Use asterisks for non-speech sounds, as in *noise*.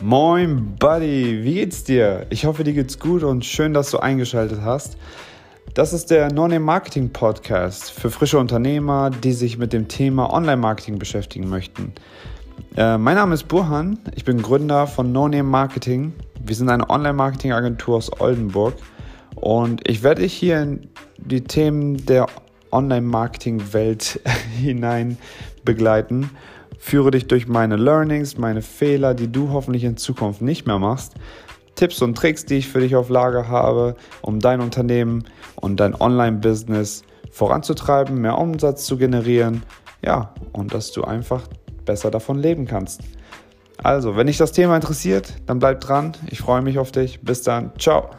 Moin, Buddy, wie geht's dir? Ich hoffe, dir geht's gut und schön, dass du eingeschaltet hast. Das ist der No-Name Marketing Podcast für frische Unternehmer, die sich mit dem Thema Online-Marketing beschäftigen möchten. Äh, mein Name ist Burhan, ich bin Gründer von No-Name Marketing. Wir sind eine Online-Marketing-Agentur aus Oldenburg und ich werde dich hier in die Themen der Online-Marketing-Welt *laughs* hinein begleiten führe dich durch meine Learnings, meine Fehler, die du hoffentlich in Zukunft nicht mehr machst, Tipps und Tricks, die ich für dich auf Lager habe, um dein Unternehmen und dein Online-Business voranzutreiben, mehr Umsatz zu generieren, ja, und dass du einfach besser davon leben kannst. Also, wenn dich das Thema interessiert, dann bleib dran. Ich freue mich auf dich. Bis dann. Ciao.